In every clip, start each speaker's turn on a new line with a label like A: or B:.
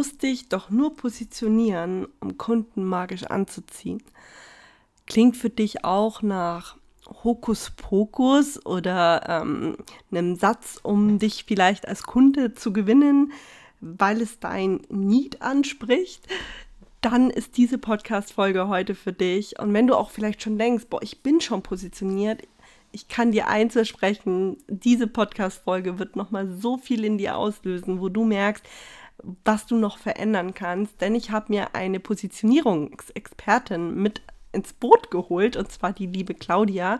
A: musst dich doch nur positionieren, um Kunden magisch anzuziehen. Klingt für dich auch nach Hokuspokus oder ähm, einem Satz, um dich vielleicht als Kunde zu gewinnen, weil es dein Need anspricht, dann ist diese Podcast-Folge heute für dich. Und wenn du auch vielleicht schon denkst, boah, ich bin schon positioniert, ich kann dir eins versprechen, diese Podcast-Folge wird nochmal so viel in dir auslösen, wo du merkst, was du noch verändern kannst. Denn ich habe mir eine Positionierungsexpertin mit ins Boot geholt, und zwar die liebe Claudia,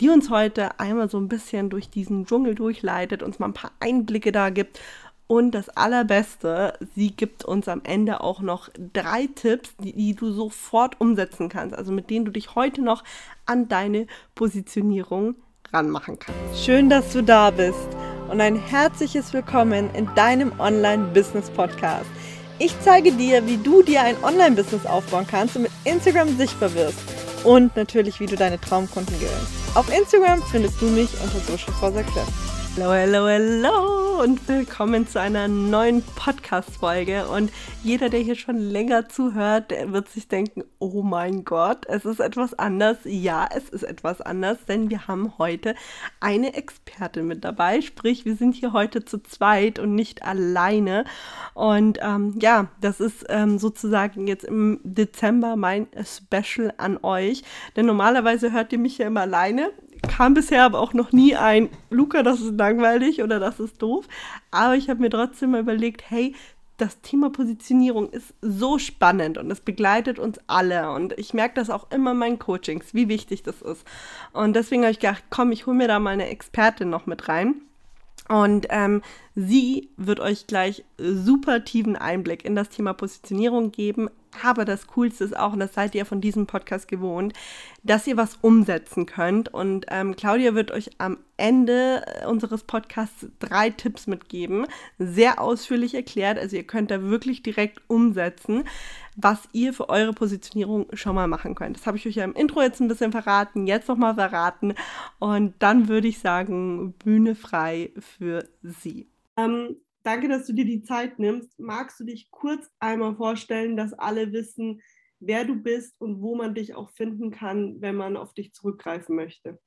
A: die uns heute einmal so ein bisschen durch diesen Dschungel durchleitet, uns mal ein paar Einblicke da gibt und das Allerbeste, sie gibt uns am Ende auch noch drei Tipps, die, die, du sofort umsetzen kannst, also mit denen du dich heute noch an deine Positionierung ranmachen kannst. Schön, dass du da bist und ein herzliches Willkommen in deinem Online-Business-Podcast. Ich zeige dir, wie du dir ein Online-Business aufbauen kannst und mit Instagram sichtbar wirst und natürlich, wie du deine Traumkunden gewinnst. Auf Instagram findest du mich unter Social for Success. Hallo, hallo, hallo und willkommen zu einer neuen Podcast-Folge. Und jeder, der hier schon länger zuhört, der wird sich denken, oh mein Gott, es ist etwas anders. Ja, es ist etwas anders, denn wir haben heute eine Expertin mit dabei. Sprich, wir sind hier heute zu zweit und nicht alleine. Und ähm, ja, das ist ähm, sozusagen jetzt im Dezember mein Special an euch. Denn normalerweise hört ihr mich ja immer alleine kam bisher aber auch noch nie ein, Luca, das ist langweilig oder das ist doof. Aber ich habe mir trotzdem mal überlegt, hey, das Thema Positionierung ist so spannend und es begleitet uns alle. Und ich merke das auch immer in meinen Coachings, wie wichtig das ist. Und deswegen habe ich gedacht, komm, ich hole mir da mal eine Expertin noch mit rein. Und ähm, sie wird euch gleich super tiefen Einblick in das Thema Positionierung geben, aber das Coolste ist auch, und das seid ihr von diesem Podcast gewohnt, dass ihr was umsetzen könnt. Und ähm, Claudia wird euch am Ende äh, unseres Podcasts drei Tipps mitgeben. Sehr ausführlich erklärt. Also ihr könnt da wirklich direkt umsetzen, was ihr für eure Positionierung schon mal machen könnt. Das habe ich euch ja im Intro jetzt ein bisschen verraten, jetzt nochmal verraten. Und dann würde ich sagen, Bühne frei für Sie. Ähm, Danke, dass du dir die Zeit nimmst. Magst du dich kurz einmal vorstellen, dass alle wissen, wer du bist und wo man dich auch finden kann, wenn man auf dich zurückgreifen möchte?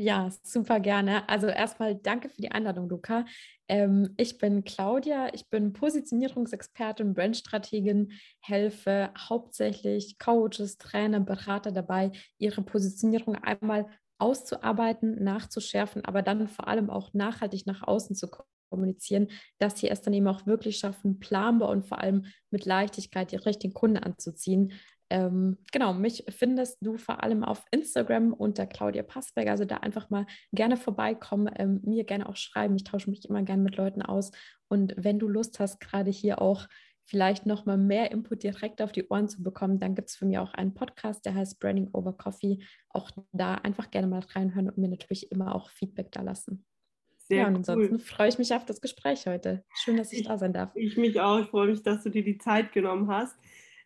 B: Ja, super gerne. Also erstmal danke für die Einladung, Luca. Ähm, ich bin Claudia, ich bin Positionierungsexpertin, Brandstrategin, helfe hauptsächlich Coaches, Trainer, Berater dabei, ihre Positionierung einmal auszuarbeiten, nachzuschärfen, aber dann vor allem auch nachhaltig nach außen zu kommunizieren, dass sie es dann eben auch wirklich schaffen, planbar und vor allem mit Leichtigkeit die richtigen Kunden anzuziehen. Ähm, genau, mich findest du vor allem auf Instagram unter Claudia Passberger. Also da einfach mal gerne vorbeikommen, ähm, mir gerne auch schreiben. Ich tausche mich immer gerne mit Leuten aus. Und wenn du Lust hast, gerade hier auch vielleicht noch mal mehr Input direkt auf die Ohren zu bekommen, dann gibt es für mich auch einen Podcast, der heißt Branding Over Coffee. Auch da einfach gerne mal reinhören und mir natürlich immer auch Feedback da lassen. Sehr ja, und ansonsten cool. freue ich mich auf das Gespräch heute. Schön, dass ich, ich da sein darf.
A: Ich mich auch. Ich freue mich, dass du dir die Zeit genommen hast.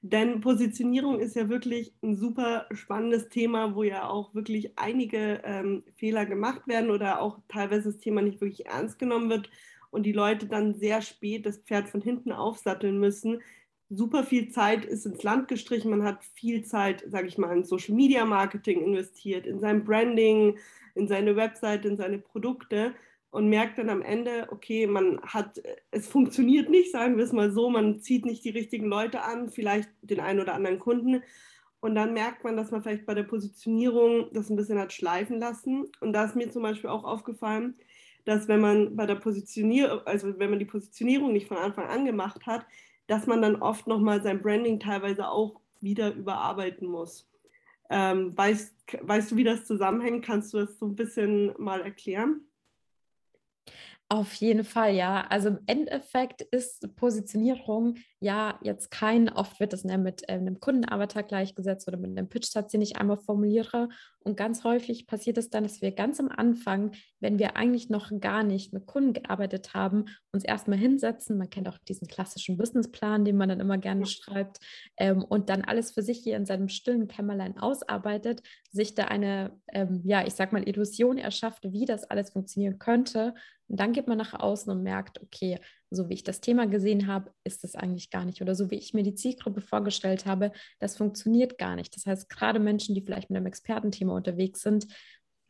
A: Denn Positionierung ist ja wirklich ein super spannendes Thema, wo ja auch wirklich einige ähm, Fehler gemacht werden oder auch teilweise das Thema nicht wirklich ernst genommen wird und die Leute dann sehr spät das Pferd von hinten aufsatteln müssen. Super viel Zeit ist ins Land gestrichen. Man hat viel Zeit, sage ich mal, in Social Media Marketing investiert, in sein Branding, in seine Website, in seine Produkte und merkt dann am Ende, okay, man hat, es funktioniert nicht, sagen wir es mal so, man zieht nicht die richtigen Leute an, vielleicht den einen oder anderen Kunden. Und dann merkt man, dass man vielleicht bei der Positionierung das ein bisschen hat schleifen lassen. Und da ist mir zum Beispiel auch aufgefallen, dass wenn man bei der Positionierung, also wenn man die Positionierung nicht von Anfang an gemacht hat, dass man dann oft nochmal sein Branding teilweise auch wieder überarbeiten muss. Ähm, weißt, weißt du, wie das zusammenhängt? Kannst du das so ein bisschen mal erklären?
B: Auf jeden Fall, ja. Also im Endeffekt ist Positionierung ja jetzt kein, oft wird das mit äh, einem Kundenavatar gleichgesetzt oder mit einem Pitch-Satz, den ich einmal formuliere. Und ganz häufig passiert es dann, dass wir ganz am Anfang, wenn wir eigentlich noch gar nicht mit Kunden gearbeitet haben, uns erstmal hinsetzen. Man kennt auch diesen klassischen Businessplan, den man dann immer gerne schreibt ähm, und dann alles für sich hier in seinem stillen Kämmerlein ausarbeitet, sich da eine, ähm, ja, ich sag mal, Illusion erschafft, wie das alles funktionieren könnte. Und dann geht man nach außen und merkt, okay, so wie ich das Thema gesehen habe, ist es eigentlich gar nicht. Oder so wie ich mir die Zielgruppe vorgestellt habe, das funktioniert gar nicht. Das heißt, gerade Menschen, die vielleicht mit einem Expertenthema unterwegs sind,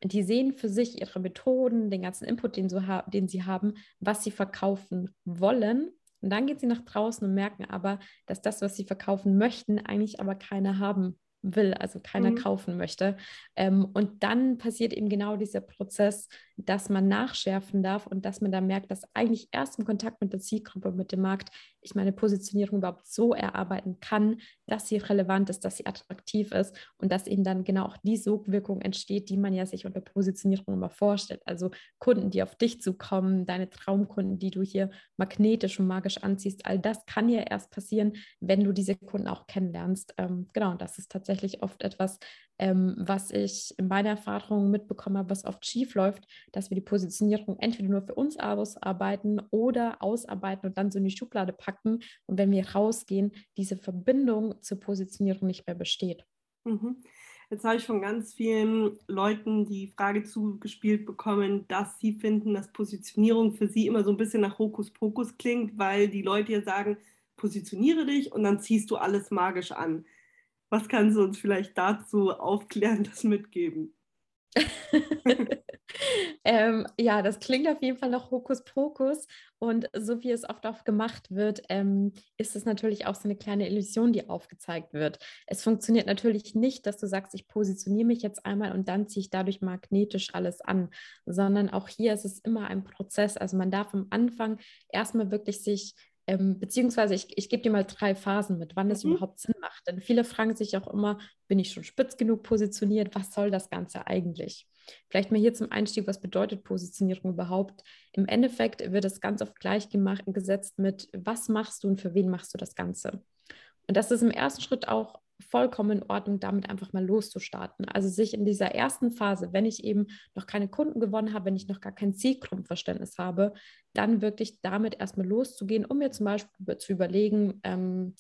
B: die sehen für sich ihre Methoden, den ganzen Input, den, so den sie haben, was sie verkaufen wollen. Und dann gehen sie nach draußen und merken aber, dass das, was sie verkaufen möchten, eigentlich aber keiner haben will, also keiner mhm. kaufen möchte. Ähm, und dann passiert eben genau dieser Prozess, dass man nachschärfen darf und dass man dann merkt, dass eigentlich erst im Kontakt mit der Zielgruppe, mit dem Markt, ich meine Positionierung überhaupt so erarbeiten kann, dass sie relevant ist, dass sie attraktiv ist und dass eben dann genau auch die Sogwirkung entsteht, die man ja sich unter Positionierung immer vorstellt. Also Kunden, die auf dich zukommen, deine Traumkunden, die du hier magnetisch und magisch anziehst, all das kann ja erst passieren, wenn du diese Kunden auch kennenlernst. Ähm, genau, das ist tatsächlich oft etwas, ähm, was ich in meiner Erfahrung mitbekommen habe, was oft schief läuft, dass wir die Positionierung entweder nur für uns ausarbeiten oder ausarbeiten und dann so in die Schublade packen. Und wenn wir rausgehen, diese Verbindung zur Positionierung nicht mehr besteht.
A: Mhm. Jetzt habe ich von ganz vielen Leuten die Frage zugespielt bekommen, dass sie finden, dass Positionierung für sie immer so ein bisschen nach Hokuspokus klingt, weil die Leute ja sagen, positioniere dich und dann ziehst du alles magisch an. Was kannst du uns vielleicht dazu aufklären, das mitgeben?
B: ähm, ja, das klingt auf jeden Fall nach Hokuspokus. Und so wie es oft auch gemacht wird, ähm, ist es natürlich auch so eine kleine Illusion, die aufgezeigt wird. Es funktioniert natürlich nicht, dass du sagst, ich positioniere mich jetzt einmal und dann ziehe ich dadurch magnetisch alles an, sondern auch hier ist es immer ein Prozess. Also man darf am Anfang erstmal wirklich sich ähm, beziehungsweise ich, ich gebe dir mal drei Phasen mit, wann es mhm. überhaupt Sinn macht. Denn viele fragen sich auch immer, bin ich schon spitz genug positioniert? Was soll das Ganze eigentlich? Vielleicht mal hier zum Einstieg, was bedeutet Positionierung überhaupt? Im Endeffekt wird es ganz oft gleich gesetzt mit, was machst du und für wen machst du das Ganze? Und das ist im ersten Schritt auch vollkommen in Ordnung, damit einfach mal loszustarten. Also sich in dieser ersten Phase, wenn ich eben noch keine Kunden gewonnen habe, wenn ich noch gar kein Zielgruppenverständnis habe, dann wirklich damit erstmal loszugehen, um mir zum Beispiel zu überlegen, ähm,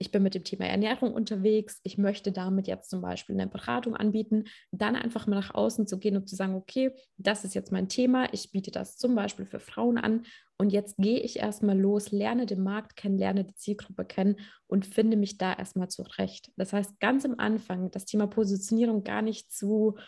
B: ich bin mit dem Thema Ernährung unterwegs, ich möchte damit jetzt zum Beispiel eine Beratung anbieten, dann einfach mal nach außen zu gehen und zu sagen, okay, das ist jetzt mein Thema, ich biete das zum Beispiel für Frauen an und jetzt gehe ich erstmal los, lerne den Markt kennen, lerne die Zielgruppe kennen und finde mich da erstmal zurecht. Das heißt, ganz am Anfang das Thema Positionierung gar nicht zu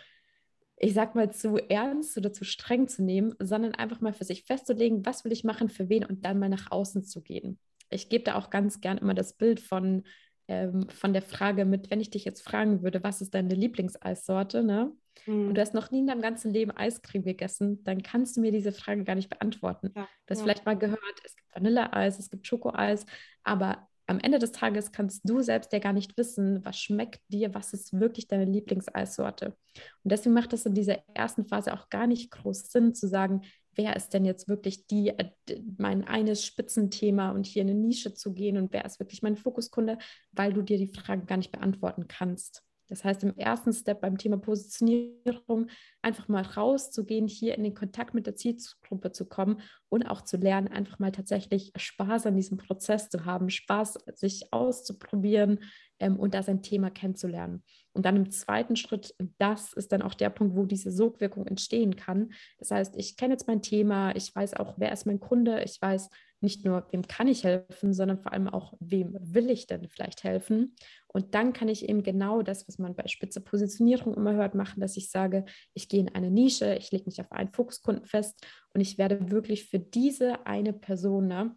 B: ich sag mal, zu ernst oder zu streng zu nehmen, sondern einfach mal für sich festzulegen, was will ich machen, für wen und dann mal nach außen zu gehen ich gebe da auch ganz gern immer das Bild von, ähm, von der Frage mit, wenn ich dich jetzt fragen würde, was ist deine Lieblingseissorte, ne? Mhm. Und du hast noch nie in deinem ganzen Leben Eiscreme gegessen, dann kannst du mir diese Frage gar nicht beantworten. Ja, du hast ja. vielleicht mal gehört, es gibt Vanilleeis, es gibt Schokoeis, aber am Ende des Tages kannst du selbst ja gar nicht wissen, was schmeckt dir, was ist wirklich deine Lieblingseissorte. Und deswegen macht es in dieser ersten Phase auch gar nicht groß Sinn zu sagen, wer ist denn jetzt wirklich die, äh, mein eines Spitzenthema und hier in eine Nische zu gehen und wer ist wirklich mein Fokuskunde, weil du dir die Frage gar nicht beantworten kannst. Das heißt, im ersten Step beim Thema Positionierung einfach mal rauszugehen, hier in den Kontakt mit der Zielgruppe zu kommen und auch zu lernen, einfach mal tatsächlich Spaß an diesem Prozess zu haben, Spaß sich auszuprobieren ähm, und da sein Thema kennenzulernen. Und dann im zweiten Schritt, das ist dann auch der Punkt, wo diese Sogwirkung entstehen kann. Das heißt, ich kenne jetzt mein Thema, ich weiß auch, wer ist mein Kunde, ich weiß, nicht nur, wem kann ich helfen, sondern vor allem auch, wem will ich denn vielleicht helfen. Und dann kann ich eben genau das, was man bei spitzer Positionierung immer hört, machen, dass ich sage, ich gehe in eine Nische, ich lege mich auf einen Fokuskunden fest und ich werde wirklich für diese eine Person, ne,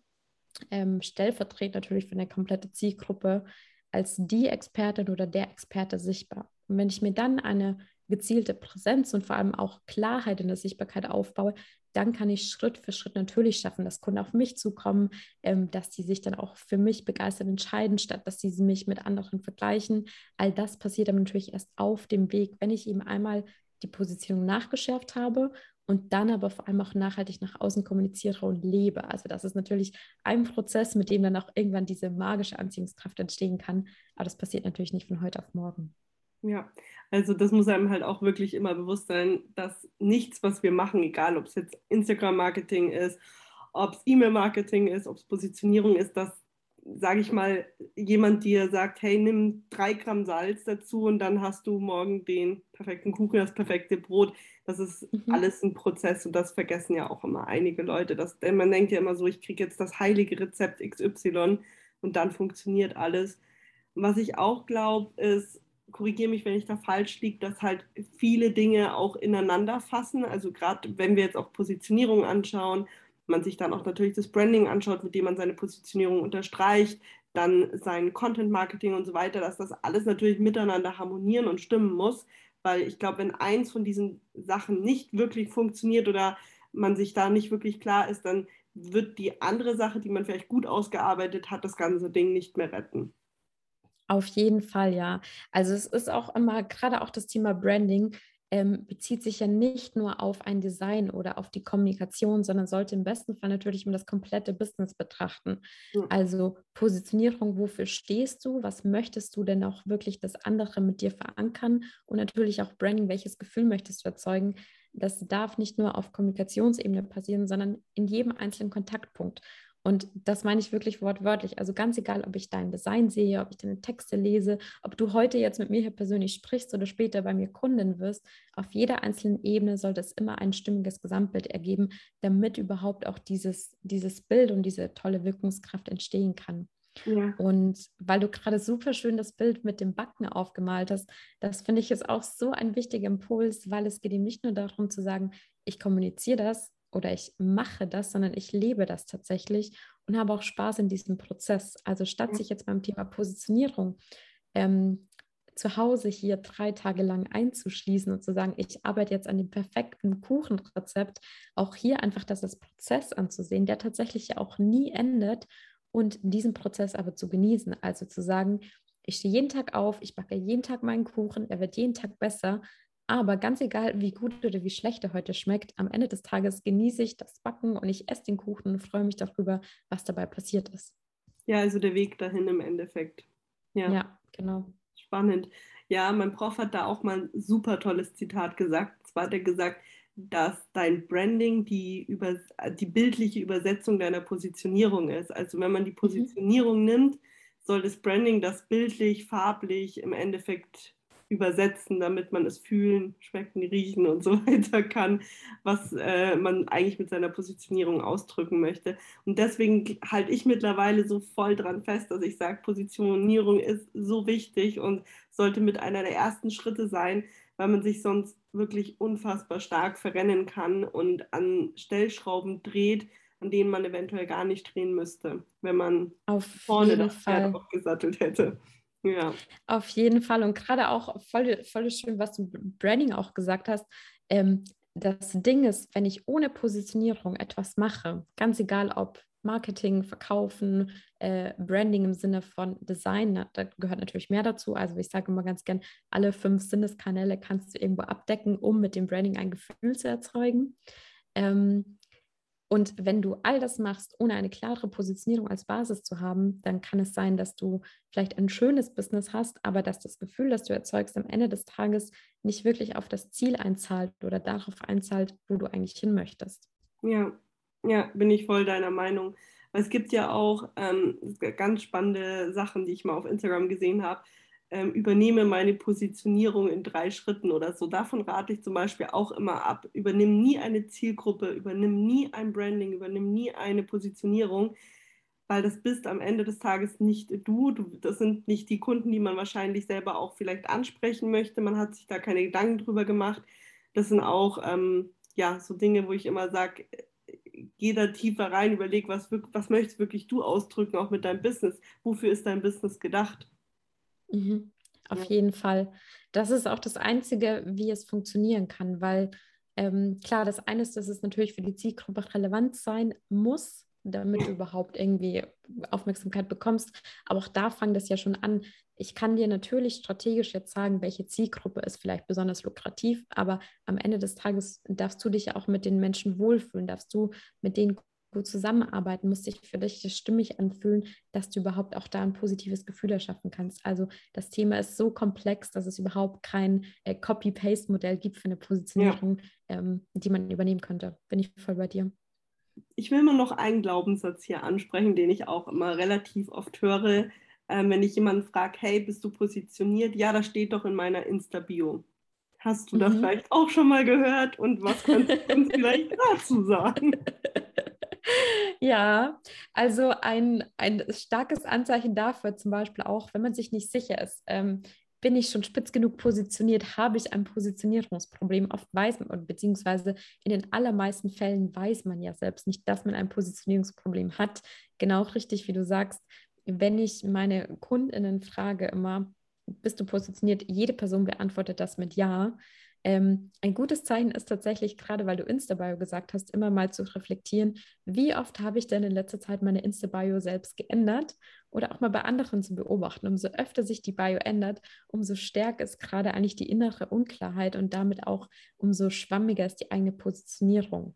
B: ähm, stellvertretend natürlich für eine komplette Zielgruppe, als die Expertin oder der Experte sichtbar. Und wenn ich mir dann eine gezielte Präsenz und vor allem auch Klarheit in der Sichtbarkeit aufbaue, dann kann ich Schritt für Schritt natürlich schaffen, dass Kunden auf mich zukommen, ähm, dass sie sich dann auch für mich begeistert entscheiden, statt dass sie mich mit anderen vergleichen. All das passiert dann natürlich erst auf dem Weg, wenn ich eben einmal die Positionierung nachgeschärft habe und dann aber vor allem auch nachhaltig nach außen kommuniziere und lebe. Also das ist natürlich ein Prozess, mit dem dann auch irgendwann diese magische Anziehungskraft entstehen kann. Aber das passiert natürlich nicht von heute auf morgen.
A: Ja, also das muss einem halt auch wirklich immer bewusst sein, dass nichts, was wir machen, egal ob es jetzt Instagram-Marketing ist, ob es E-Mail-Marketing ist, ob es Positionierung ist, dass sage ich mal, jemand dir sagt, hey, nimm drei Gramm Salz dazu und dann hast du morgen den perfekten Kuchen, das perfekte Brot. Das ist mhm. alles ein Prozess und das vergessen ja auch immer einige Leute. Das, denn man denkt ja immer so, ich kriege jetzt das heilige Rezept XY und dann funktioniert alles. Was ich auch glaube, ist, korrigiere mich, wenn ich da falsch liege, dass halt viele Dinge auch ineinander fassen. Also gerade wenn wir jetzt auch Positionierung anschauen, man sich dann auch natürlich das Branding anschaut, mit dem man seine Positionierung unterstreicht, dann sein Content Marketing und so weiter, dass das alles natürlich miteinander harmonieren und stimmen muss, weil ich glaube, wenn eins von diesen Sachen nicht wirklich funktioniert oder man sich da nicht wirklich klar ist, dann wird die andere Sache, die man vielleicht gut ausgearbeitet hat, das ganze Ding nicht mehr retten.
B: Auf jeden Fall, ja. Also es ist auch immer, gerade auch das Thema Branding, ähm, bezieht sich ja nicht nur auf ein Design oder auf die Kommunikation, sondern sollte im besten Fall natürlich immer das komplette Business betrachten. Mhm. Also Positionierung, wofür stehst du, was möchtest du denn auch wirklich das andere mit dir verankern und natürlich auch Branding, welches Gefühl möchtest du erzeugen. Das darf nicht nur auf Kommunikationsebene passieren, sondern in jedem einzelnen Kontaktpunkt. Und das meine ich wirklich wortwörtlich. Also ganz egal, ob ich dein Design sehe, ob ich deine Texte lese, ob du heute jetzt mit mir hier persönlich sprichst oder später bei mir Kundin wirst, auf jeder einzelnen Ebene sollte es immer ein stimmiges Gesamtbild ergeben, damit überhaupt auch dieses, dieses Bild und diese tolle Wirkungskraft entstehen kann. Ja. Und weil du gerade super schön das Bild mit dem Backen aufgemalt hast, das finde ich jetzt auch so ein wichtiger Impuls, weil es geht ihm nicht nur darum zu sagen, ich kommuniziere das, oder ich mache das, sondern ich lebe das tatsächlich und habe auch Spaß in diesem Prozess. Also statt sich jetzt beim Thema Positionierung ähm, zu Hause hier drei Tage lang einzuschließen und zu sagen, ich arbeite jetzt an dem perfekten Kuchenrezept, auch hier einfach das als Prozess anzusehen, der tatsächlich ja auch nie endet und diesen Prozess aber zu genießen. Also zu sagen, ich stehe jeden Tag auf, ich backe jeden Tag meinen Kuchen, er wird jeden Tag besser aber ganz egal, wie gut oder wie schlecht er heute schmeckt, am Ende des Tages genieße ich das Backen und ich esse den Kuchen und freue mich darüber, was dabei passiert ist.
A: Ja, also der Weg dahin im Endeffekt.
B: Ja, ja genau.
A: Spannend. Ja, mein Prof hat da auch mal ein super tolles Zitat gesagt. Zwar hat er gesagt, dass dein Branding die, über, die bildliche Übersetzung deiner Positionierung ist. Also wenn man die mhm. Positionierung mhm. nimmt, soll das Branding das bildlich, farblich im Endeffekt übersetzen, damit man es fühlen, schmecken, riechen und so weiter kann, was äh, man eigentlich mit seiner Positionierung ausdrücken möchte. Und deswegen halte ich mittlerweile so voll dran fest, dass ich sage, Positionierung ist so wichtig und sollte mit einer der ersten Schritte sein, weil man sich sonst wirklich unfassbar stark verrennen kann und an Stellschrauben dreht, an denen man eventuell gar nicht drehen müsste, wenn man
B: Auf
A: vorne das Pferd aufgesattelt hätte.
B: Ja. Auf jeden Fall. Und gerade auch voll, voll schön, was du Branding auch gesagt hast. Ähm, das Ding ist, wenn ich ohne Positionierung etwas mache, ganz egal ob Marketing, Verkaufen, äh, Branding im Sinne von Design, da gehört natürlich mehr dazu. Also ich sage immer ganz gern, alle fünf Sinneskanäle kannst du irgendwo abdecken, um mit dem Branding ein Gefühl zu erzeugen. Ähm, und wenn du all das machst, ohne eine klare Positionierung als Basis zu haben, dann kann es sein, dass du vielleicht ein schönes Business hast, aber dass das Gefühl, das du erzeugst, am Ende des Tages nicht wirklich auf das Ziel einzahlt oder darauf einzahlt, wo du eigentlich hin möchtest.
A: Ja, ja, bin ich voll deiner Meinung. Es gibt ja auch ähm, ganz spannende Sachen, die ich mal auf Instagram gesehen habe ähm, übernehme meine Positionierung in drei Schritten oder so. Davon rate ich zum Beispiel auch immer ab. Übernimm nie eine Zielgruppe, übernimm nie ein Branding, übernimm nie eine Positionierung, weil das bist am Ende des Tages nicht du. du. Das sind nicht die Kunden, die man wahrscheinlich selber auch vielleicht ansprechen möchte. Man hat sich da keine Gedanken drüber gemacht. Das sind auch ähm, ja, so Dinge, wo ich immer sage, geh da tiefer rein, überleg, was, was möchtest wirklich du ausdrücken, auch mit deinem Business. Wofür ist dein Business gedacht?
B: Mhm. Auf ja. jeden Fall. Das ist auch das Einzige, wie es funktionieren kann, weil ähm, klar, das eine ist, dass es natürlich für die Zielgruppe relevant sein muss, damit du überhaupt irgendwie Aufmerksamkeit bekommst. Aber auch da fängt es ja schon an. Ich kann dir natürlich strategisch jetzt sagen, welche Zielgruppe ist vielleicht besonders lukrativ, aber am Ende des Tages darfst du dich auch mit den Menschen wohlfühlen, darfst du mit denen gut zusammenarbeiten, muss sich für dich stimmig anfühlen, dass du überhaupt auch da ein positives Gefühl erschaffen kannst. Also das Thema ist so komplex, dass es überhaupt kein äh, Copy-Paste-Modell gibt für eine Positionierung, ja. ähm, die man übernehmen könnte. Bin ich voll bei dir.
A: ich will mal noch einen Glaubenssatz hier ansprechen, den ich auch immer relativ oft höre, äh, wenn ich jemanden frage, hey, bist du positioniert? Ja, das steht doch in meiner Insta-Bio. Hast du mhm. das vielleicht auch schon mal gehört und was kannst du uns vielleicht dazu sagen?
B: Ja, also ein, ein starkes Anzeichen dafür zum Beispiel auch, wenn man sich nicht sicher ist, ähm, bin ich schon spitz genug positioniert, habe ich ein Positionierungsproblem. Oft weiß man, beziehungsweise in den allermeisten Fällen weiß man ja selbst nicht, dass man ein Positionierungsproblem hat. Genau richtig, wie du sagst, wenn ich meine Kundinnen frage immer, bist du positioniert? Jede Person beantwortet das mit Ja. Ähm, ein gutes Zeichen ist tatsächlich, gerade weil du Insta-Bio gesagt hast, immer mal zu reflektieren, wie oft habe ich denn in letzter Zeit meine Insta-Bio selbst geändert oder auch mal bei anderen zu beobachten. Umso öfter sich die Bio ändert, umso stärker ist gerade eigentlich die innere Unklarheit und damit auch umso schwammiger ist die eigene Positionierung.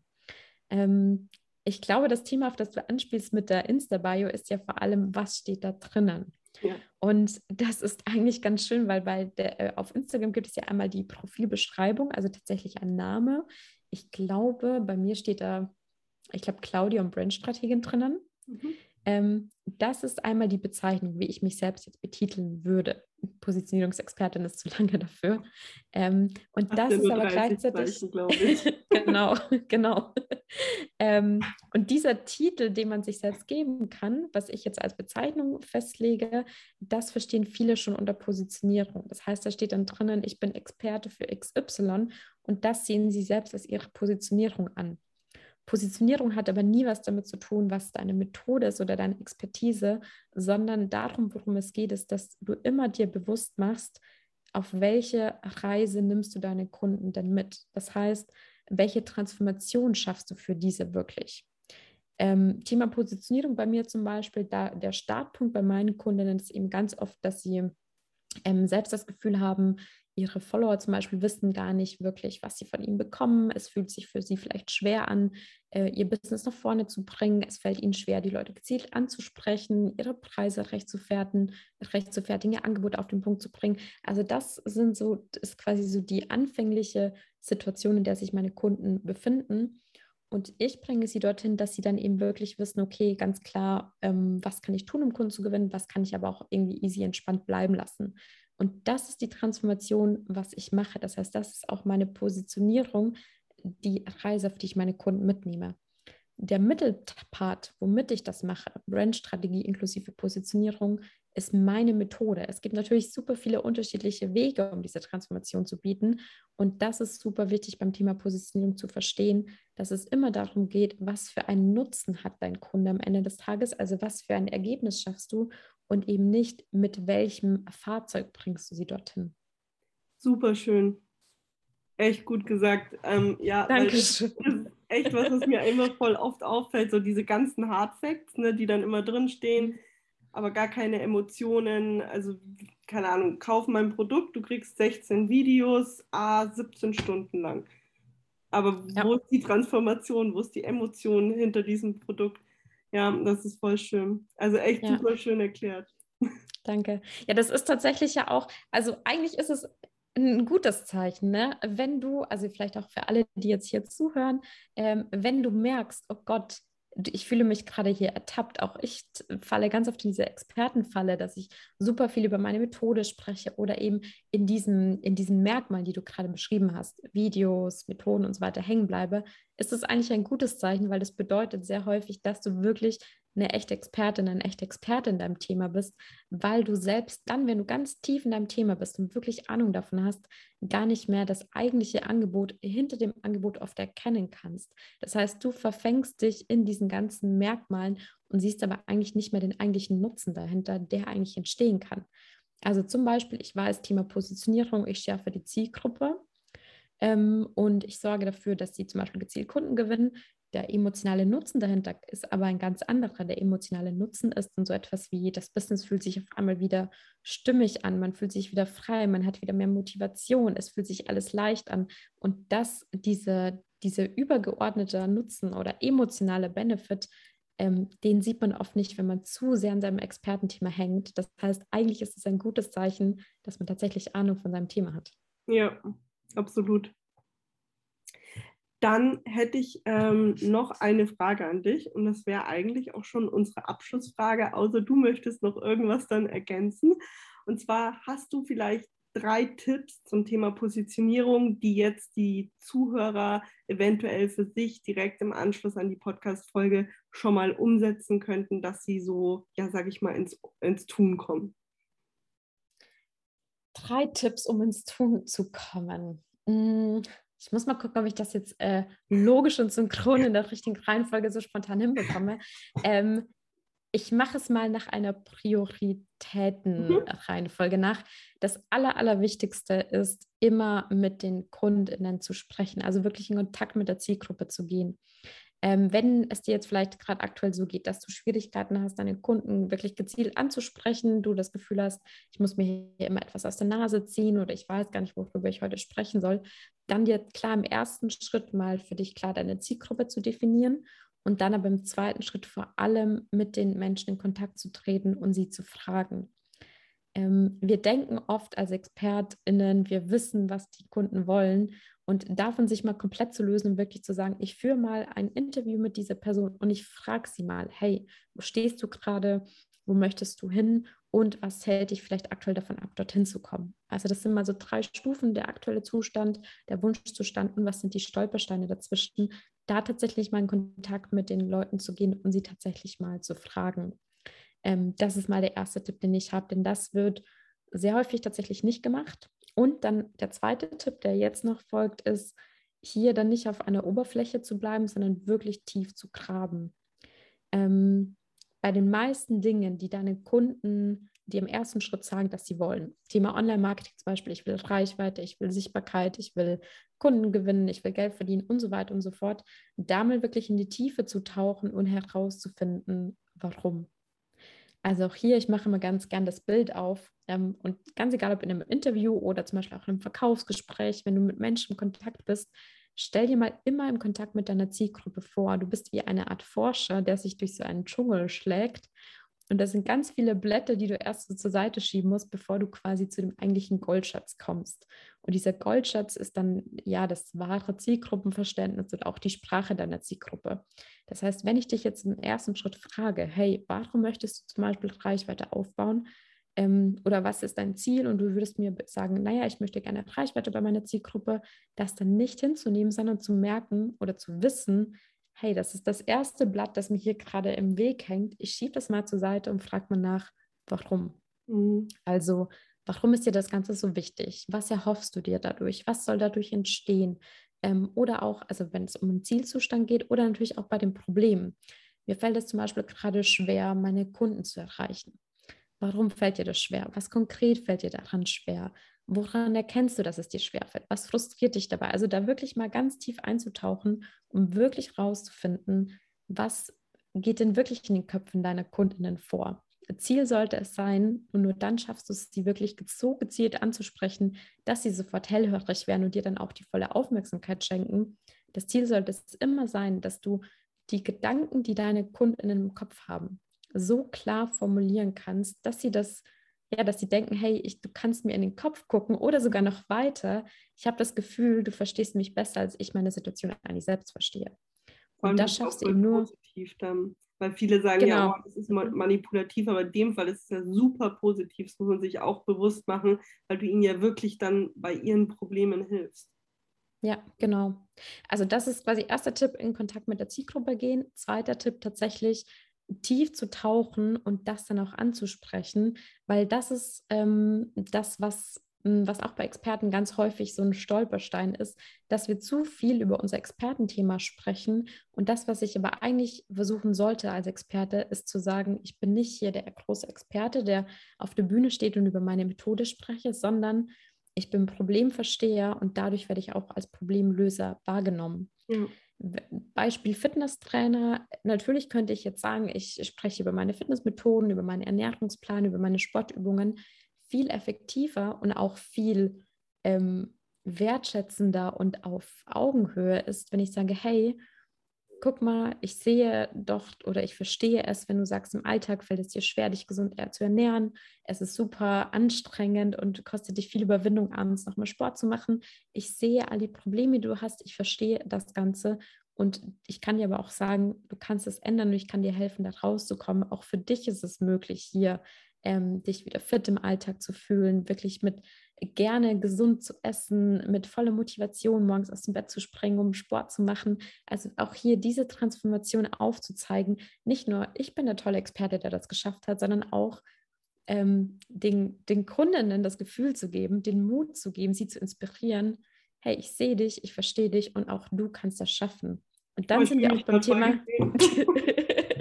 B: Ähm, ich glaube, das Thema, auf das du anspielst mit der Insta-Bio, ist ja vor allem, was steht da drinnen? Ja. Und das ist eigentlich ganz schön, weil bei der, äh, auf Instagram gibt es ja einmal die Profilbeschreibung, also tatsächlich ein Name. Ich glaube, bei mir steht da, ich glaube, Claudia und Brandstrategin drinnen. Mhm. Ähm, das ist einmal die Bezeichnung, wie ich mich selbst jetzt betiteln würde. Positionierungsexpertin ist zu lange dafür. Ähm, und das ist aber gleichzeitig. genau, genau. ähm, und dieser Titel, den man sich selbst geben kann, was ich jetzt als Bezeichnung festlege, das verstehen viele schon unter Positionierung. Das heißt, da steht dann drinnen, ich bin Experte für XY und das sehen sie selbst als ihre Positionierung an. Positionierung hat aber nie was damit zu tun, was deine Methode ist oder deine Expertise, sondern darum, worum es geht, ist, dass du immer dir bewusst machst, auf welche Reise nimmst du deine Kunden denn mit? Das heißt, welche Transformation schaffst du für diese wirklich? Ähm, Thema Positionierung bei mir zum Beispiel, da der Startpunkt bei meinen Kundinnen ist eben ganz oft, dass sie ähm, selbst das Gefühl haben, ihre Follower zum Beispiel wissen gar nicht wirklich, was sie von ihnen bekommen. Es fühlt sich für sie vielleicht schwer an, äh, ihr Business nach vorne zu bringen. Es fällt ihnen schwer, die Leute gezielt anzusprechen, ihre Preise recht zu fertigen, recht zu fertigen, ihr Angebot auf den Punkt zu bringen. Also das sind so, ist quasi so die anfängliche Situation, in der sich meine Kunden befinden. Und ich bringe sie dorthin, dass sie dann eben wirklich wissen, okay, ganz klar, ähm, was kann ich tun, um Kunden zu gewinnen, was kann ich aber auch irgendwie easy entspannt bleiben lassen. Und das ist die Transformation, was ich mache. Das heißt, das ist auch meine Positionierung, die Reise, auf die ich meine Kunden mitnehme. Der Mittelpart, womit ich das mache, Brandstrategie inklusive Positionierung, ist meine Methode. Es gibt natürlich super viele unterschiedliche Wege, um diese Transformation zu bieten. Und das ist super wichtig beim Thema Positionierung zu verstehen, dass es immer darum geht, was für einen Nutzen hat dein Kunde am Ende des Tages, also was für ein Ergebnis schaffst du und eben nicht, mit welchem Fahrzeug bringst du sie dorthin.
A: Super schön. Echt gut gesagt. Ähm, ja,
B: Dankeschön.
A: Das ist echt was, was mir immer voll oft auffällt, so diese ganzen Hard Facts, ne, die dann immer drinstehen, aber gar keine Emotionen. Also, keine Ahnung, kauf mein Produkt, du kriegst 16 Videos, a 17 Stunden lang. Aber ja. wo ist die Transformation, wo ist die Emotion hinter diesem Produkt? Ja, das ist voll schön. Also echt ja. super schön erklärt.
B: Danke. Ja, das ist tatsächlich ja auch, also eigentlich ist es ein gutes Zeichen, ne? Wenn du, also vielleicht auch für alle, die jetzt hier zuhören, ähm, wenn du merkst, oh Gott, ich fühle mich gerade hier ertappt. Auch ich falle ganz auf diese Expertenfalle, dass ich super viel über meine Methode spreche oder eben in diesen, in diesen Merkmalen, die du gerade beschrieben hast, Videos, Methoden und so weiter hängen bleibe, ist das eigentlich ein gutes Zeichen, weil das bedeutet sehr häufig, dass du wirklich eine echte Expertin, ein echter Experte in deinem Thema bist, weil du selbst dann, wenn du ganz tief in deinem Thema bist und wirklich Ahnung davon hast, gar nicht mehr das eigentliche Angebot hinter dem Angebot oft erkennen kannst. Das heißt, du verfängst dich in diesen ganzen Merkmalen und siehst aber eigentlich nicht mehr den eigentlichen Nutzen dahinter, der eigentlich entstehen kann. Also zum Beispiel, ich weiß, Thema Positionierung, ich schärfe die Zielgruppe. Ähm, und ich sorge dafür, dass sie zum Beispiel gezielt Kunden gewinnen. Der emotionale Nutzen dahinter ist aber ein ganz anderer. Der emotionale Nutzen ist dann so etwas wie, das Business fühlt sich auf einmal wieder stimmig an, man fühlt sich wieder frei, man hat wieder mehr Motivation, es fühlt sich alles leicht an. Und das, diese, diese übergeordnete Nutzen oder emotionale Benefit, ähm, den sieht man oft nicht, wenn man zu sehr an seinem Expertenthema hängt. Das heißt, eigentlich ist es ein gutes Zeichen, dass man tatsächlich Ahnung von seinem Thema hat.
A: Ja, absolut. Dann hätte ich ähm, noch eine Frage an dich und das wäre eigentlich auch schon unsere Abschlussfrage, außer du möchtest noch irgendwas dann ergänzen. Und zwar hast du vielleicht drei Tipps zum Thema Positionierung, die jetzt die Zuhörer eventuell für sich direkt im Anschluss an die Podcast-Folge schon mal umsetzen könnten, dass sie so, ja, sage ich mal, ins, ins Tun kommen?
B: Drei Tipps, um ins Tun zu kommen. Hm, ich muss mal gucken, ob ich das jetzt äh, logisch und synchron in der richtigen Reihenfolge so spontan hinbekomme. Ähm, ich mache es mal nach einer mhm. Prioritätenreihenfolge nach. Das Aller, Allerwichtigste ist, immer mit den KundInnen zu sprechen, also wirklich in Kontakt mit der Zielgruppe zu gehen. Ähm, wenn es dir jetzt vielleicht gerade aktuell so geht, dass du Schwierigkeiten hast, deine Kunden wirklich gezielt anzusprechen, du das Gefühl hast, ich muss mir hier immer etwas aus der Nase ziehen oder ich weiß gar nicht, worüber ich heute sprechen soll, dann dir klar im ersten Schritt mal für dich klar deine Zielgruppe zu definieren und dann aber im zweiten Schritt vor allem mit den Menschen in Kontakt zu treten und sie zu fragen. Ähm, wir denken oft als ExpertInnen, wir wissen, was die Kunden wollen und davon sich mal komplett zu lösen und wirklich zu sagen, ich führe mal ein Interview mit dieser Person und ich frage sie mal, hey, wo stehst du gerade? Wo möchtest du hin? Und was hält dich vielleicht aktuell davon ab, dorthin zu kommen? Also das sind mal so drei Stufen, der aktuelle Zustand, der Wunschzustand und was sind die Stolpersteine dazwischen, da tatsächlich mal in Kontakt mit den Leuten zu gehen und sie tatsächlich mal zu fragen. Ähm, das ist mal der erste Tipp, den ich habe, denn das wird sehr häufig tatsächlich nicht gemacht. Und dann der zweite Tipp, der jetzt noch folgt, ist, hier dann nicht auf einer Oberfläche zu bleiben, sondern wirklich tief zu graben. Ähm, bei den meisten Dingen, die deine Kunden die im ersten Schritt sagen, dass sie wollen. Thema Online-Marketing zum Beispiel, ich will Reichweite, ich will Sichtbarkeit, ich will Kunden gewinnen, ich will Geld verdienen und so weiter und so fort. Da mal wirklich in die Tiefe zu tauchen und herauszufinden, warum. Also auch hier, ich mache immer ganz gern das Bild auf ähm, und ganz egal, ob in einem Interview oder zum Beispiel auch in einem Verkaufsgespräch, wenn du mit Menschen in Kontakt bist, stell dir mal immer im Kontakt mit deiner Zielgruppe vor. Du bist wie eine Art Forscher, der sich durch so einen Dschungel schlägt und das sind ganz viele Blätter, die du erst so zur Seite schieben musst, bevor du quasi zu dem eigentlichen Goldschatz kommst. Und dieser Goldschatz ist dann ja das wahre Zielgruppenverständnis und auch die Sprache deiner Zielgruppe. Das heißt, wenn ich dich jetzt im ersten Schritt frage, hey, warum möchtest du zum Beispiel Reichweite aufbauen? Ähm, oder was ist dein Ziel? Und du würdest mir sagen, naja, ich möchte gerne Reichweite bei meiner Zielgruppe, das dann nicht hinzunehmen, sondern zu merken oder zu wissen, hey, das ist das erste Blatt, das mir hier gerade im Weg hängt. Ich schiebe das mal zur Seite und frage mal nach, warum. Mhm. Also, warum ist dir das Ganze so wichtig? Was erhoffst du dir dadurch? Was soll dadurch entstehen? Ähm, oder auch, also wenn es um einen Zielzustand geht oder natürlich auch bei den Problemen. Mir fällt es zum Beispiel gerade schwer, meine Kunden zu erreichen. Warum fällt dir das schwer? Was konkret fällt dir daran schwer? Woran erkennst du, dass es dir schwerfällt? Was frustriert dich dabei? Also da wirklich mal ganz tief einzutauchen, um wirklich rauszufinden, was geht denn wirklich in den Köpfen deiner Kundinnen vor? Ziel sollte es sein, und nur dann schaffst du es, sie wirklich so gezielt anzusprechen, dass sie sofort hellhörig werden und dir dann auch die volle Aufmerksamkeit schenken. Das Ziel sollte es immer sein, dass du die Gedanken, die deine Kundinnen im Kopf haben, so klar formulieren kannst, dass sie das ja, dass sie denken, hey, ich, du kannst mir in den Kopf gucken oder sogar noch weiter. Ich habe das Gefühl, du verstehst mich besser, als ich meine Situation eigentlich selbst verstehe.
A: Und das schaffst du eben nur. Positiv dann. Weil viele sagen genau. ja, oh, das ist manipulativ, aber in dem Fall ist es ja super positiv. Das muss man sich auch bewusst machen, weil du ihnen ja wirklich dann bei ihren Problemen hilfst.
B: Ja, genau. Also das ist quasi erster Tipp, in Kontakt mit der Zielgruppe gehen. Zweiter Tipp tatsächlich, tief zu tauchen und das dann auch anzusprechen, weil das ist ähm, das, was, was auch bei Experten ganz häufig so ein Stolperstein ist, dass wir zu viel über unser Expertenthema sprechen. Und das, was ich aber eigentlich versuchen sollte als Experte, ist zu sagen, ich bin nicht hier der große Experte, der auf der Bühne steht und über meine Methode spreche, sondern ich bin Problemversteher und dadurch werde ich auch als Problemlöser wahrgenommen. Ja. Beispiel Fitnesstrainer. Natürlich könnte ich jetzt sagen, ich spreche über meine Fitnessmethoden, über meinen Ernährungsplan, über meine Sportübungen viel effektiver und auch viel ähm, wertschätzender und auf Augenhöhe ist, wenn ich sage, hey, guck mal, ich sehe doch oder ich verstehe es, wenn du sagst, im Alltag fällt es dir schwer, dich gesund zu ernähren. Es ist super anstrengend und kostet dich viel Überwindung, abends nochmal Sport zu machen. Ich sehe all die Probleme, die du hast. Ich verstehe das Ganze. Und ich kann dir aber auch sagen, du kannst es ändern und ich kann dir helfen, da rauszukommen. Auch für dich ist es möglich, hier ähm, dich wieder fit im Alltag zu fühlen, wirklich mit gerne gesund zu essen, mit voller Motivation morgens aus dem Bett zu springen, um Sport zu machen. Also auch hier diese Transformation aufzuzeigen. Nicht nur ich bin der tolle Experte, der das geschafft hat, sondern auch ähm, den, den Kundinnen das Gefühl zu geben, den Mut zu geben, sie zu inspirieren. Hey, ich sehe dich, ich verstehe dich und auch du kannst das schaffen. Und dann sind wir auch beim Thema.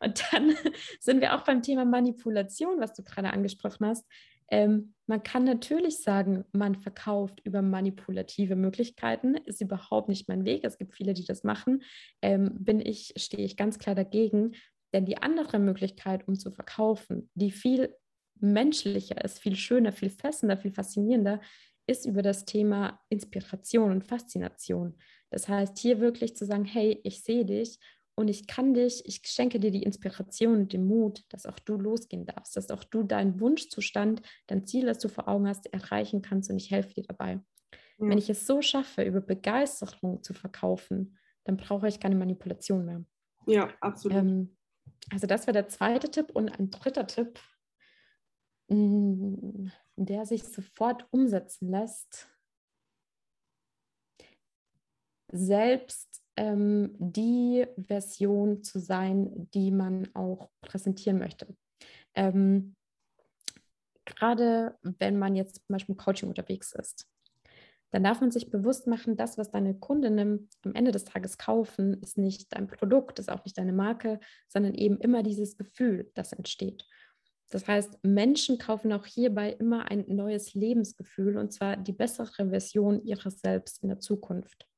B: und dann sind wir auch beim Thema Manipulation, was du gerade angesprochen hast. Ähm, man kann natürlich sagen, man verkauft über manipulative Möglichkeiten, ist überhaupt nicht mein Weg. Es gibt viele, die das machen. Ähm, bin ich, stehe ich ganz klar dagegen. Denn die andere Möglichkeit, um zu verkaufen, die viel menschlicher ist, viel schöner, viel fessender, viel faszinierender, ist über das Thema Inspiration und Faszination. Das heißt, hier wirklich zu sagen, hey, ich sehe dich und ich kann dich, ich schenke dir die Inspiration und den Mut, dass auch du losgehen darfst, dass auch du deinen Wunschzustand, dein Ziel, das du vor Augen hast, erreichen kannst und ich helfe dir dabei. Ja. Wenn ich es so schaffe, über Begeisterung zu verkaufen, dann brauche ich keine Manipulation mehr.
A: Ja, absolut. Ähm,
B: also das wäre der zweite Tipp und ein dritter Tipp, mm, der sich sofort umsetzen lässt. Selbst ähm, die Version zu sein, die man auch präsentieren möchte. Ähm, gerade wenn man jetzt zum Beispiel im Coaching unterwegs ist, dann darf man sich bewusst machen, das, was deine Kundinnen am Ende des Tages kaufen, ist nicht dein Produkt, ist auch nicht deine Marke, sondern eben immer dieses Gefühl, das entsteht. Das heißt, Menschen kaufen auch hierbei immer ein neues Lebensgefühl und zwar die bessere Version ihres Selbst in der Zukunft.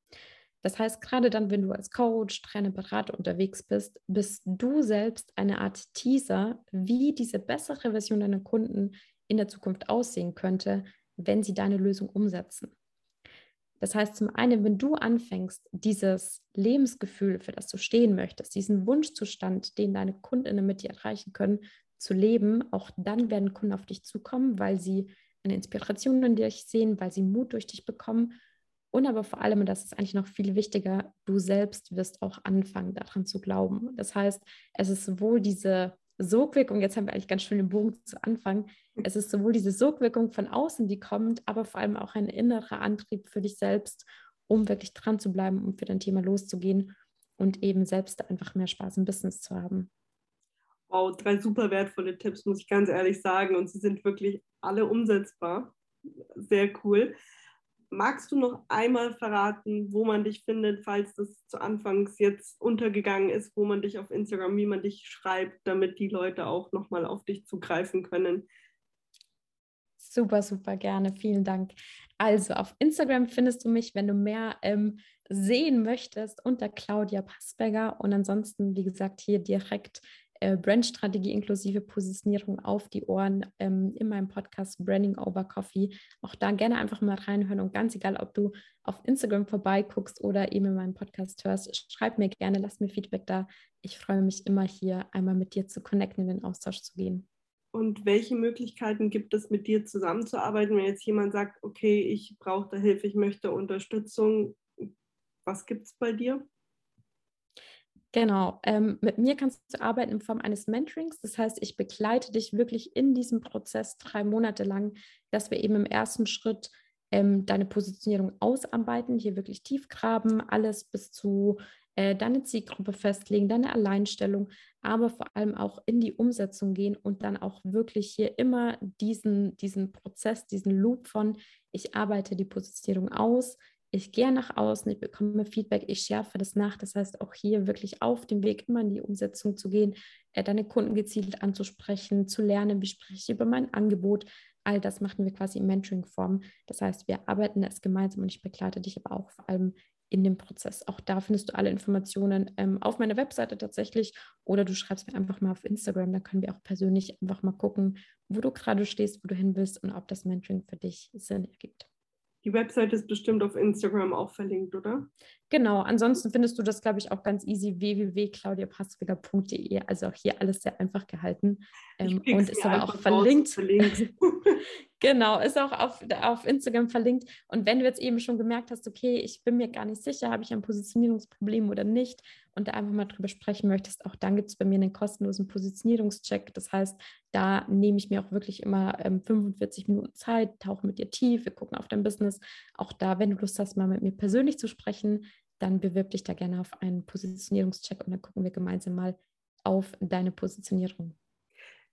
B: Das heißt, gerade dann, wenn du als Coach, Trainer, Berater unterwegs bist, bist du selbst eine Art Teaser, wie diese bessere Version deiner Kunden in der Zukunft aussehen könnte, wenn sie deine Lösung umsetzen. Das heißt, zum einen, wenn du anfängst, dieses Lebensgefühl, für das du stehen möchtest, diesen Wunschzustand, den deine Kundinnen mit dir erreichen können, zu leben, auch dann werden Kunden auf dich zukommen, weil sie eine Inspiration in dich sehen, weil sie Mut durch dich bekommen und aber vor allem, und das ist eigentlich noch viel wichtiger, du selbst wirst auch anfangen, daran zu glauben. Das heißt, es ist sowohl diese Sogwirkung, jetzt haben wir eigentlich ganz schön den Bogen zu Anfang, es ist sowohl diese Sogwirkung von außen, die kommt, aber vor allem auch ein innerer Antrieb für dich selbst, um wirklich dran zu bleiben, um für dein Thema loszugehen und eben selbst einfach mehr Spaß im Business zu haben.
A: Wow, drei super wertvolle Tipps, muss ich ganz ehrlich sagen. Und sie sind wirklich alle umsetzbar. Sehr cool. Magst du noch einmal verraten, wo man dich findet, falls das zu Anfangs jetzt untergegangen ist, wo man dich auf Instagram, wie man dich schreibt, damit die Leute auch nochmal auf dich zugreifen können?
B: Super, super gerne. Vielen Dank. Also auf Instagram findest du mich, wenn du mehr ähm, sehen möchtest, unter Claudia Passberger. Und ansonsten, wie gesagt, hier direkt äh, Brandstrategie inklusive Positionierung auf die Ohren ähm, in meinem Podcast Branding Over Coffee. Auch da gerne einfach mal reinhören und ganz egal, ob du auf Instagram vorbeiguckst oder eben in meinem Podcast hörst, schreib mir gerne, lass mir Feedback da. Ich freue mich immer hier einmal mit dir zu connecten, in den Austausch zu gehen.
A: Und welche Möglichkeiten gibt es, mit dir zusammenzuarbeiten, wenn jetzt jemand sagt, okay, ich brauche da Hilfe, ich möchte Unterstützung? Was gibt es bei dir?
B: Genau, ähm, mit mir kannst du arbeiten in Form eines Mentorings. Das heißt, ich begleite dich wirklich in diesem Prozess drei Monate lang, dass wir eben im ersten Schritt ähm, deine Positionierung ausarbeiten, hier wirklich tief graben, alles bis zu äh, deine Zielgruppe festlegen, deine Alleinstellung, aber vor allem auch in die Umsetzung gehen und dann auch wirklich hier immer diesen, diesen Prozess, diesen Loop von, ich arbeite die Positionierung aus, ich gehe nach außen, ich bekomme Feedback, ich schärfe das nach. Das heißt, auch hier wirklich auf dem Weg immer in die Umsetzung zu gehen, äh, deine Kunden gezielt anzusprechen, zu lernen, wie spreche ich über mein Angebot. All das machen wir quasi in Mentoring-Form. Das heißt, wir arbeiten es gemeinsam und ich begleite dich aber auch vor allem in dem Prozess. Auch da findest du alle Informationen ähm, auf meiner Webseite tatsächlich oder du schreibst mir einfach mal auf Instagram. Da können wir auch persönlich einfach mal gucken, wo du gerade stehst, wo du hin willst und ob das Mentoring für dich Sinn ergibt.
A: Die Website ist bestimmt auf Instagram auch verlinkt, oder?
B: Genau, ansonsten findest du das, glaube ich, auch ganz easy www.claudiapasswiger.de. Also auch hier alles sehr einfach gehalten. Ähm, und ist aber auch verlinkt. genau, ist auch auf, auf Instagram verlinkt. Und wenn du jetzt eben schon gemerkt hast, okay, ich bin mir gar nicht sicher, habe ich ein Positionierungsproblem oder nicht, und da einfach mal drüber sprechen möchtest, auch dann gibt es bei mir einen kostenlosen Positionierungscheck. Das heißt, da nehme ich mir auch wirklich immer ähm, 45 Minuten Zeit, tauche mit dir tief, wir gucken auf dein Business. Auch da, wenn du Lust hast, mal mit mir persönlich zu sprechen, dann bewirb dich da gerne auf einen Positionierungscheck und dann gucken wir gemeinsam mal auf deine Positionierung.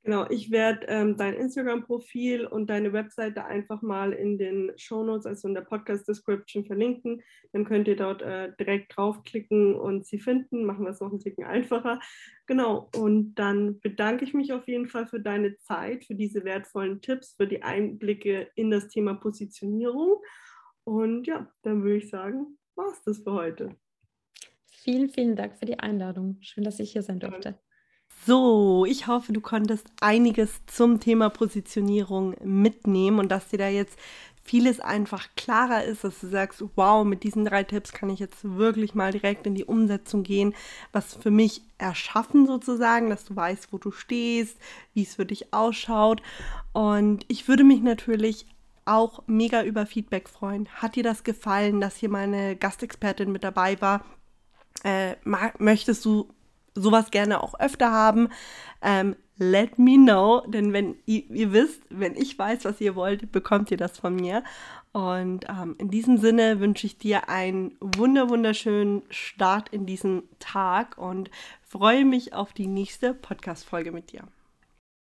A: Genau, ich werde ähm, dein Instagram-Profil und deine Webseite einfach mal in den Show Notes, also in der Podcast-Description verlinken. Dann könnt ihr dort äh, direkt draufklicken und sie finden. Machen wir es noch ein Ticken einfacher. Genau, und dann bedanke ich mich auf jeden Fall für deine Zeit, für diese wertvollen Tipps, für die Einblicke in das Thema Positionierung. Und ja, dann würde ich sagen, war es das für heute.
B: Vielen, vielen Dank für die Einladung. Schön, dass ich hier sein durfte.
A: So, ich hoffe, du konntest einiges zum Thema Positionierung mitnehmen und dass dir da jetzt vieles einfach klarer ist, dass du sagst, wow, mit diesen drei Tipps kann ich jetzt wirklich mal direkt in die Umsetzung gehen, was für mich erschaffen sozusagen, dass du weißt, wo du stehst, wie es für dich ausschaut. Und ich würde mich natürlich auch mega über Feedback freuen. Hat dir das gefallen, dass hier meine Gastexpertin mit dabei war? Äh, möchtest du sowas gerne auch öfter haben? Ähm, let me know, denn wenn ihr, ihr, wisst, wenn ich weiß, was ihr wollt, bekommt ihr das von mir. Und ähm, in diesem Sinne wünsche ich dir einen wunder wunderschönen Start in diesen Tag und freue mich auf die nächste Podcast-Folge mit dir.